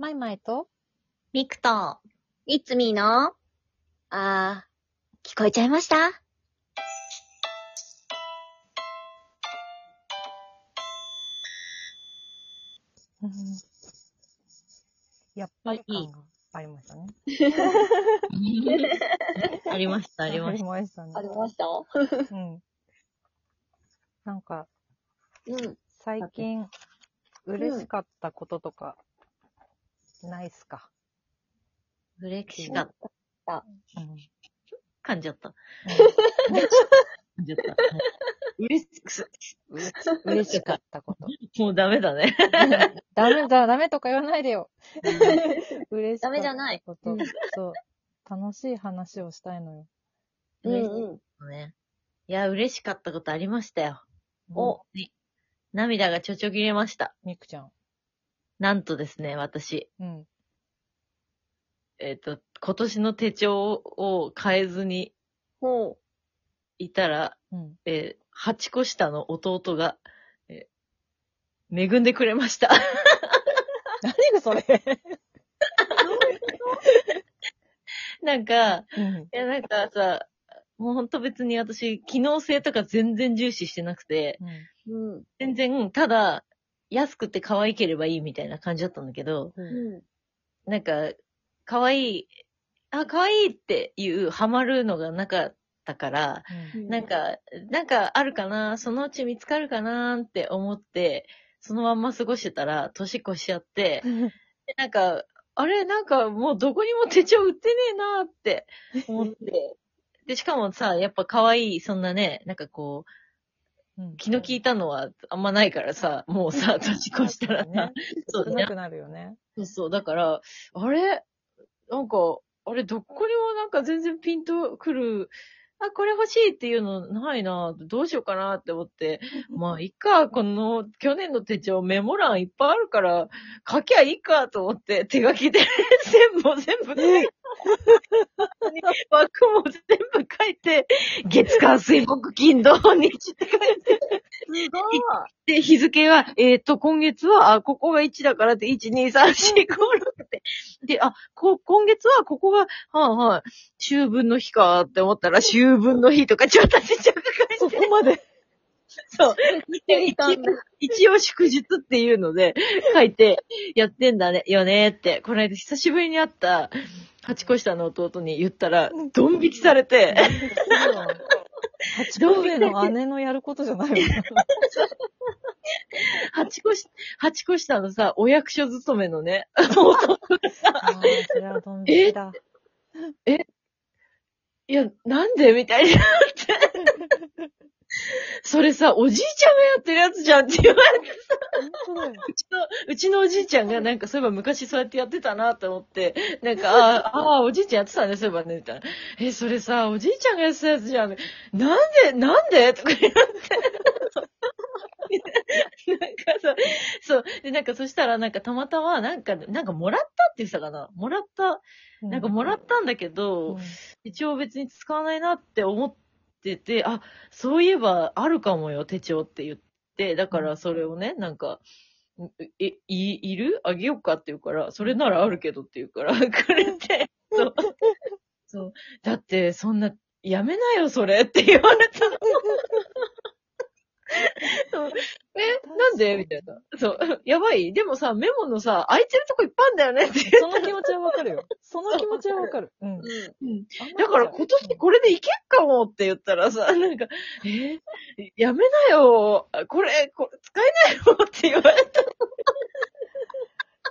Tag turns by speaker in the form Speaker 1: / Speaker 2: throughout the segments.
Speaker 1: マイマイと、
Speaker 2: ミクと、いつみーの、あー、聞こえちゃいました？
Speaker 1: やっぱり感がありましたね。
Speaker 2: ありました、ありました。
Speaker 1: ましたね。
Speaker 2: ありました？
Speaker 1: うん。なんか、
Speaker 2: うん。
Speaker 1: 最近、嬉しかったこととか、ないっすか。
Speaker 2: 嬉しかった。
Speaker 1: うん。
Speaker 2: 噛んじゃった。噛んじゃった。嬉し
Speaker 1: かったこと。
Speaker 2: もうダメだね。
Speaker 1: ダメだ、ダメとか言わないでよ。嬉しかったこと。
Speaker 2: ダメじゃないうん
Speaker 1: そう。楽しい話をしたいのよ。
Speaker 2: 嬉しかったね。いや、嬉しかったことありましたよ。お、に涙がちょちょぎれました。
Speaker 1: みくちゃん。
Speaker 2: なんとですね、私、
Speaker 1: うん。
Speaker 2: えっ、と、今年の手帳を変えずに
Speaker 3: ほ
Speaker 2: いたら、
Speaker 1: うん。
Speaker 2: えー、8個下の弟が、えー恵んでくれました。
Speaker 1: 何がそれ？
Speaker 2: なんか、
Speaker 1: うん。
Speaker 2: いやなんかさ、もうほんと別に私、機能性とか全然重視してなくて、
Speaker 3: う。うん。
Speaker 2: 全然、ただ、安くて可愛ければいいみたいな感じだったんだけど、
Speaker 1: うん。
Speaker 3: う
Speaker 2: なんか、可愛い、あ、可愛いっていう、ハマるのがなかったから、
Speaker 3: ん。
Speaker 2: なんか、なんかあるかな、そのうち見つかるかなって思って、そのまんま過ごしてたら、年越しちゃって、でなんか、あれ、なんかもうどこにも手帳売ってねえなって思って。で、しかもさ、やっぱ可愛い、そんなね、なんかこう、
Speaker 1: うん。
Speaker 2: 気の利いたのはあんまないからさ、もうさ、年越したら。さ
Speaker 1: ね、
Speaker 2: そうね。
Speaker 1: 少なくなるよね。
Speaker 2: そうそう、だから、あれ？なんか、あれ、どこにもなんか全然ピンとくる、あ、これ欲しいっていうのないな、どうしようかなって思って、まあ、いっか、この、去年の手帳メモ欄いっぱいあるから、書きゃいいかと思って、手書きで 全部、全部枠も全部書いて、月火水木金土日って書いて、
Speaker 3: すごい。
Speaker 2: で、日付は、えっ、と、今月は、あ、ここが1だからって、1、2、3、4、5、6って。で、あ、こ、今月は、ここが、はいはい、秋分の日かって思ったら、秋分の日とか、ちょっとちっちゃく書いて。
Speaker 1: そこまで。
Speaker 2: そう。
Speaker 3: ていたんだ。
Speaker 2: 一応祝日っていうので、書いて、やってんだね、よねって。この間久しぶりに会った、8個下の弟に言ったら、ドン引きされて、
Speaker 1: 八個上の姉のやることじゃないよね。
Speaker 2: 8個し、8個下のさ、お役所勤めのね、
Speaker 1: ああ、それはドン引きだ。
Speaker 2: いや、なんで？みたいになって。それさ、おじいちゃんがやってるやつじゃんって言われて、
Speaker 1: 本当だよ。
Speaker 2: うちの、うちのおじいちゃんがなんかそういえば昔そうやってやってたなと思って、なんか、ああ、ああ、おじいちゃんやってたね、そういえばね、みたいな。え、それさ、おじいちゃんがやってたやつじゃん。なんで、なんで？とか言われて。なんかさ、そう。で、なんかそしたらなんかたまたま、なんか、なんかもらったって言ってたかなもらった、なんかもらったんだけど、一応別に使わないなって思ってて、あ、そういえばあるかもよ、手帳って言って、だからそれをね、なんか、え、い、いる？あげようかって言うから、それならあるけどって言うから、くれて、そう。そう。だって、そんな、やめなよ、それって言われたの。そうえ、なんで？みたいな。そう。やばいでもさ、メモのさ、空いてるとこいっぱいあんだよねって
Speaker 1: その気持ちはわかるよ。その気持ちはわかる。うん。
Speaker 3: うん。
Speaker 2: うんだから今年これでいけっかもって言ったらさ、なんか、え？ーやめなよ、これ、これ使えないよって言われた。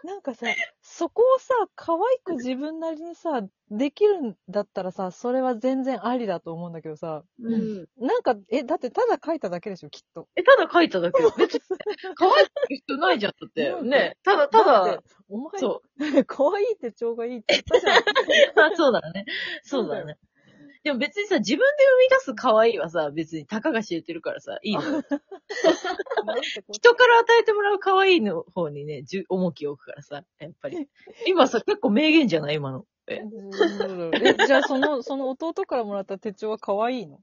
Speaker 1: なんかさ、そこをさ、可愛く自分なりにさ、できるんだったらさ、それは全然ありだと思うんだけどさ、
Speaker 3: うん。
Speaker 1: なんか、え、だってただ書いただけでしょ、きっと。
Speaker 2: え、ただ書いただけよ。別に、可愛いって必要ないじゃん、だって。ね。ただ、ただ
Speaker 1: だって、、お前、
Speaker 2: そ
Speaker 1: 可愛い手帳がいいって言ったじゃん。
Speaker 2: う。そうだね。そうだね。でも別にさ、自分で生み出す可愛いはさ、別にたかが知れてるからさ、いいのよ。人から与えてもらう可愛いの方にね、じゅ重きを置くからさ、やっぱり。今さ、結構名言じゃない？今の。え？
Speaker 1: え、じゃあその、その弟からもらった手帳は可愛いの？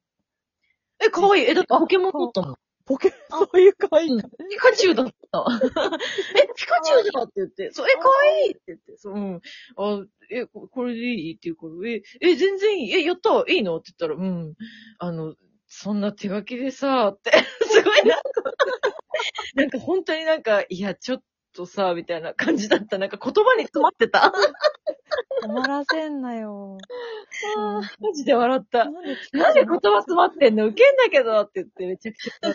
Speaker 2: え、可愛い。え、だってポケモン取ったの。
Speaker 1: ポケ、そういう可愛いか。
Speaker 2: ピカチュウだった。え、ピカチュウだって言って、そう、え、かわいいって言って、そう、うん。あ、え、ここれでいいって言うから、え、え、全然いい。え、やったいいの？って言ったら、うん。あの、そんな手書きでさ、って、すごいなんか、なんか本当になんか、いや、ちょっとさ、みたいな感じだった。なんか言葉に詰まってた。
Speaker 1: 止まらせんなよ。
Speaker 2: マジで笑った。
Speaker 1: なんで
Speaker 2: 言葉詰まってんの？ウケんだけどって言ってめちゃくちゃ。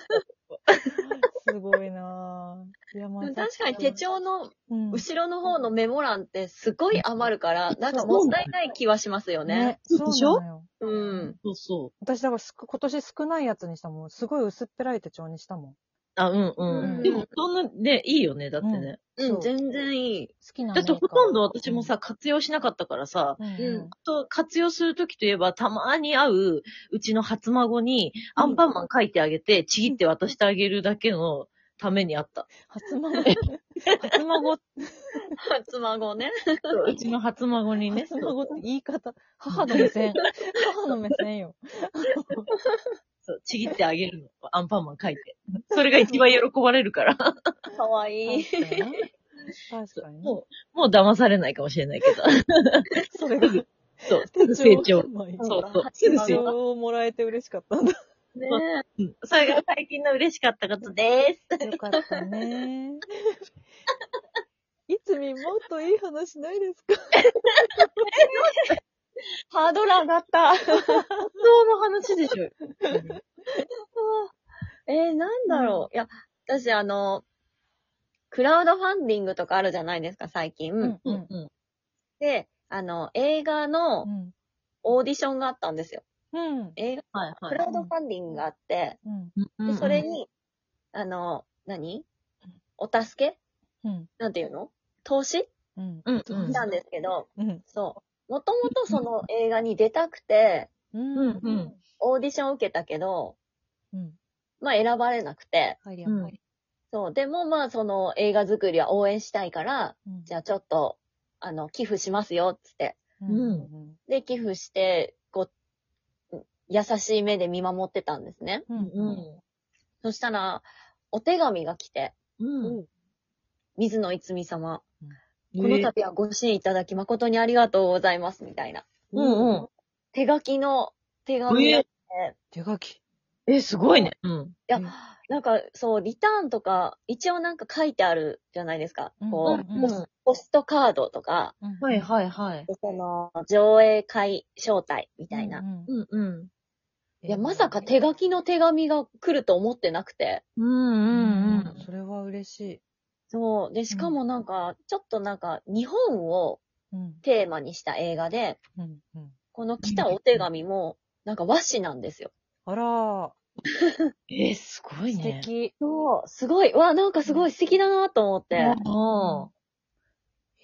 Speaker 1: すごいなぁ。いや、まあ
Speaker 3: 確かに手帳の
Speaker 1: うん
Speaker 3: 後ろの方のメモ欄ってすごい余るから、なんかもったいない気はしますよね。
Speaker 1: ね、
Speaker 2: そうでしょ？
Speaker 1: そうなのよ。
Speaker 3: うん。
Speaker 2: そうそう。
Speaker 1: 私だからすく今年少ないやつにしたもん。すごい薄っぺらい手帳にしたもん。
Speaker 2: あ、うんうん。
Speaker 3: うん
Speaker 2: でも、そんな、ね、いいよね、だってね。
Speaker 1: そう
Speaker 3: うん、全然いい。
Speaker 1: 好きな
Speaker 2: だってほとんど私もさ、活用しなかったからさ、
Speaker 1: うん、
Speaker 3: うん
Speaker 2: と活用するときといえば、たまに会う、うちの初孫に、アンパンマン書いてあげて、ちぎって渡してあげるだけのためにあった。
Speaker 1: 初孫、初孫、
Speaker 3: 初孫ね。
Speaker 2: うちの初孫にね。
Speaker 1: 初孫って言い方、母の目線。母の目線よ。
Speaker 2: そう、ちぎってあげるの。アンパンマン書いて。それが一番喜ばれるから。
Speaker 3: かわいい。
Speaker 1: 確かに。確かに。
Speaker 2: もう、もう騙されないかもしれないけど。
Speaker 1: それが、
Speaker 2: そう、すぐ成長。そうそう。すぐ成長。
Speaker 1: をもらえて嬉しかったんだ。
Speaker 3: ね
Speaker 2: うんそれが最近の嬉しかったことです。
Speaker 1: よかったね。いつみもっといい話ないですか？
Speaker 3: ハードル上がった。
Speaker 2: その話でしょ。
Speaker 3: えー、なんだろう。いや、私あの、クラウドファンディングとかあるじゃないですか、最近。
Speaker 1: うん
Speaker 2: うんうん。
Speaker 3: で、あの、映画の
Speaker 1: うん。
Speaker 3: オーディションがあったんですよ。
Speaker 1: うん。
Speaker 3: 映画、
Speaker 2: はいはい。
Speaker 3: クラウドファンディングがあって、
Speaker 1: うん。
Speaker 3: でそれに、あの、何？お助け？
Speaker 1: うん。
Speaker 3: なんていうの？投資？
Speaker 1: うん。
Speaker 2: うんうん
Speaker 3: したんですけど、
Speaker 1: うん。
Speaker 3: そう。もともとその映画に出たくて、
Speaker 1: うん。
Speaker 2: うんうん
Speaker 3: オーディションを受けたけど、
Speaker 1: うん。
Speaker 3: まあ選ばれなくて、
Speaker 1: はい、やっぱり。
Speaker 3: そう。でもまあその映画作りは応援したいから、
Speaker 1: うん
Speaker 3: じゃあちょっと、あの、寄付しますよ、つって。
Speaker 1: うん。
Speaker 3: で、寄付して、こう、優しい目で見守ってたんですね。
Speaker 1: うん。
Speaker 2: う
Speaker 1: うん。
Speaker 2: ん。
Speaker 3: そしたら、お手紙が来て、
Speaker 2: うん。
Speaker 3: 水野いつみ様、
Speaker 2: こ
Speaker 3: この度はご支援いただき誠にありがとうございます、みたいな。
Speaker 2: うんうん。
Speaker 3: 手書きの手紙が来て、
Speaker 1: 手書き。
Speaker 2: え、すごいね。うん。
Speaker 3: いや、なんか、そう、リターンとか、一応なんか書いてあるじゃないですか。こう、
Speaker 1: うん
Speaker 2: うん
Speaker 3: ポストカードとか、
Speaker 1: うん
Speaker 2: はいはいはい。
Speaker 3: でその、上映会招待みたいな。
Speaker 1: うん
Speaker 2: うんうん。
Speaker 3: いや、まさか手書きの手紙が来ると思ってなくて。
Speaker 2: うん
Speaker 1: う
Speaker 2: うんん
Speaker 1: それは嬉しい。
Speaker 3: そう。で、しかもなんか、ちょっとなんか、日本を
Speaker 1: うん。
Speaker 3: テーマにした映画で、
Speaker 1: うん。うん。
Speaker 3: この来たお手紙も、なんか和紙なんですよ。
Speaker 1: あら ー、
Speaker 2: うん。え、すごい
Speaker 1: 素
Speaker 2: ね。
Speaker 1: 敵。
Speaker 3: そう。すごい。わ、なんかすごい素敵だなと思って、
Speaker 2: あ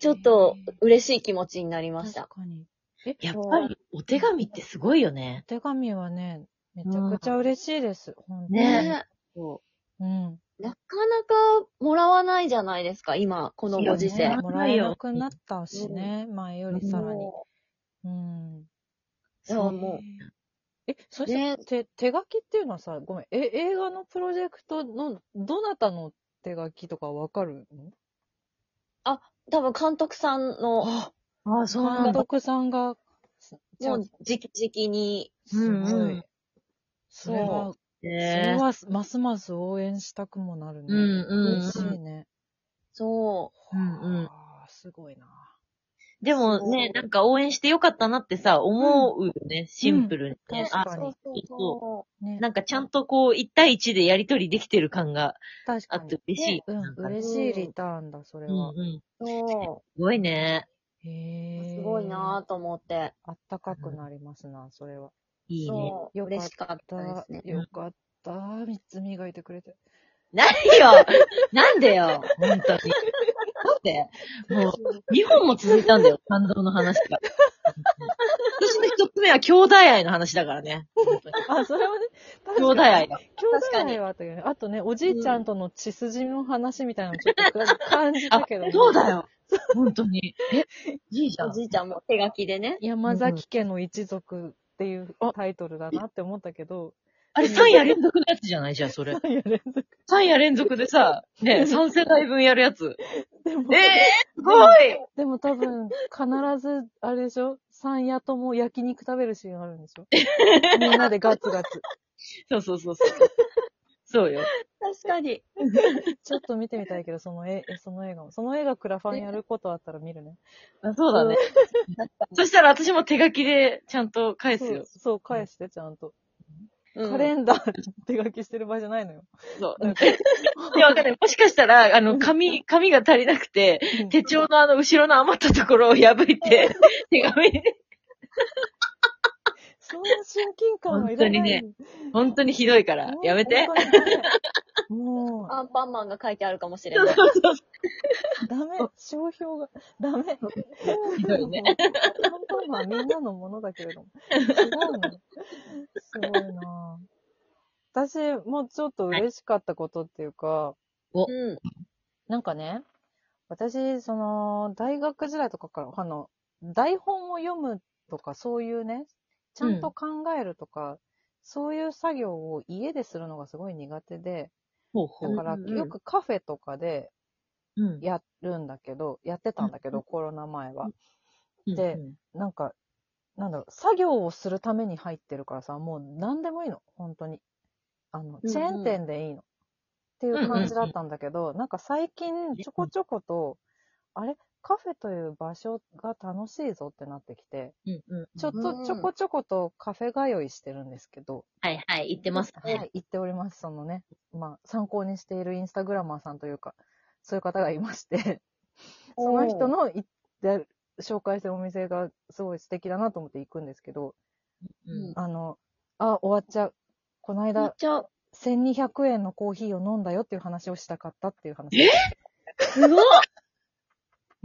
Speaker 3: ちょっと嬉しい気持ちになりました
Speaker 1: 確。かに。え、
Speaker 2: やっぱりお手紙ってすごいよね。
Speaker 1: 手紙はね、めちゃくちゃ嬉しいです。本当に。
Speaker 2: ね
Speaker 3: そ
Speaker 1: うん。
Speaker 3: うなかなかもらわないじゃないですか、今、このご時世。
Speaker 1: ねもらえなくなったしね、前よりさらに。
Speaker 3: も
Speaker 1: う。ん。
Speaker 3: いやもう。
Speaker 1: え、それ
Speaker 3: ね。
Speaker 1: さ、手、手書きっていうのはさ、ごめん、え、映画のプロジェクトの、どなたの手書きとかわかるの？
Speaker 3: う多分監督さんの、
Speaker 1: あ、
Speaker 2: ああ、そうなんだ。
Speaker 1: 監督さんが、
Speaker 3: もう、直々に、
Speaker 1: すごい。
Speaker 2: うんうん。
Speaker 1: それは、それ
Speaker 2: ね
Speaker 1: は、ますます応援したくもなるね。
Speaker 2: うんうん
Speaker 1: 嬉しいね。
Speaker 3: そ
Speaker 2: うんうん
Speaker 1: はあすごいな。
Speaker 2: でもね、なんか応援してよかったなってさ、思うよね、シンプルにね。あ
Speaker 1: 確かに
Speaker 3: そうそう
Speaker 1: ね。
Speaker 2: なんかちゃんとこう、1対1でやりとりできてる感があって。嬉しい。
Speaker 1: うん嬉しいリターンだ、それは。
Speaker 2: うんうん。
Speaker 3: う。そ
Speaker 2: すごいね。
Speaker 1: へ
Speaker 3: う。
Speaker 1: え。
Speaker 3: すごいなぁと思って。
Speaker 1: あったかくなりますな、それは。
Speaker 2: いいね。
Speaker 3: そう。
Speaker 1: よか
Speaker 3: 嬉しかったですね。
Speaker 1: よかった。三つ磨いてくれて。
Speaker 2: 何よなんでよ本当に。だって、もう、2本も続いたんだよ、感動の話が。私の一つ目は兄弟愛の話だからね。本当に
Speaker 1: あ、それはね、
Speaker 2: 兄弟愛だ。
Speaker 1: 兄弟愛はあったよね。あとね、おじいちゃんとの血筋の話みたいなのちょっと感じたけど、ね、
Speaker 2: そうだよ。本当に。え、じいちゃん。
Speaker 3: おじいちゃんも手書きでね。
Speaker 1: 山崎家の一族っていうタイトルだなって思ったけど、
Speaker 2: あれ3夜連続のやつじゃない？じゃあ、それ。
Speaker 1: いや連続
Speaker 2: 3夜連続でさ、ね、3世代分やるやつ。
Speaker 1: でも、
Speaker 2: えー、すごい
Speaker 1: でも多分、必ず、あれでしょ？三夜とも焼肉食べるシーンあるんでしょ？みんなでガツガツ。
Speaker 2: そうそうそうそう。そうよ。
Speaker 3: 確かに。
Speaker 1: ちょっと見てみたいけど、その絵、その映画も。その映画クラファンやることあったら見るね。
Speaker 2: あそうだね。そしたら私も手書きでちゃんと返すよ。
Speaker 1: そうそう、返して、ちゃんと。
Speaker 3: うん
Speaker 1: カレンダー手書きしてる場合じゃないのよ。
Speaker 2: そう。いや、わかんない。もしかしたら、あの、紙、紙が足りなくて、手帳のあの、後ろの余ったところを破いて、手紙に、
Speaker 1: そんな親近感はいらない。
Speaker 2: 本当にね本当にひどいから、やめて。
Speaker 1: も
Speaker 3: アンパンマンが書いてあるかもしれない。
Speaker 1: う、ダメ。商標が、ダメ。
Speaker 2: ひどいね。
Speaker 1: アンパンマンはみんなのものだけれども。違うの。すごいなぁ私もちょっと嬉しかったことっていうか、
Speaker 3: うん。
Speaker 1: なんかね、私、その、大学時代とかから、あの、台本を読むとか、そういうね、ちゃんと考えるとか、そういう作業を家でするのがすごい苦手で。だから、
Speaker 3: うんうん
Speaker 1: よくカフェとかで
Speaker 2: うん。
Speaker 1: やるんだけど、やってたんだけど、
Speaker 2: うん
Speaker 1: コロナ前は。
Speaker 2: うん
Speaker 1: で
Speaker 2: うん
Speaker 1: なんか、なんだろう、作業をするために入ってるからさ、もう何でもいいの、本当に。あの、
Speaker 3: うん
Speaker 1: チェーン店でいいの。っていう感じだったんだけど、なんか最近ちょこちょこと、あれ？カフェという場所が楽しいぞってなってきて、
Speaker 2: うんうん。
Speaker 1: ちょっ
Speaker 3: うん
Speaker 1: とちょこちょことカフェ通いしてるんですけど、
Speaker 2: はいはい、言ってます
Speaker 1: は
Speaker 2: ね。
Speaker 1: い、行っております。そのね、まあ、参考にしているインスタグラマーさんというか、そういう方がいまして、その人の行って、紹介してるお店がすごい素敵だなと思って行くんですけど、
Speaker 2: うん
Speaker 1: あの、あ、終わっちゃう。この間、
Speaker 3: じゃあ、
Speaker 1: 1200円のコーヒーを飲んだよっていう話をしたかったっていう話。
Speaker 2: え？
Speaker 3: すごい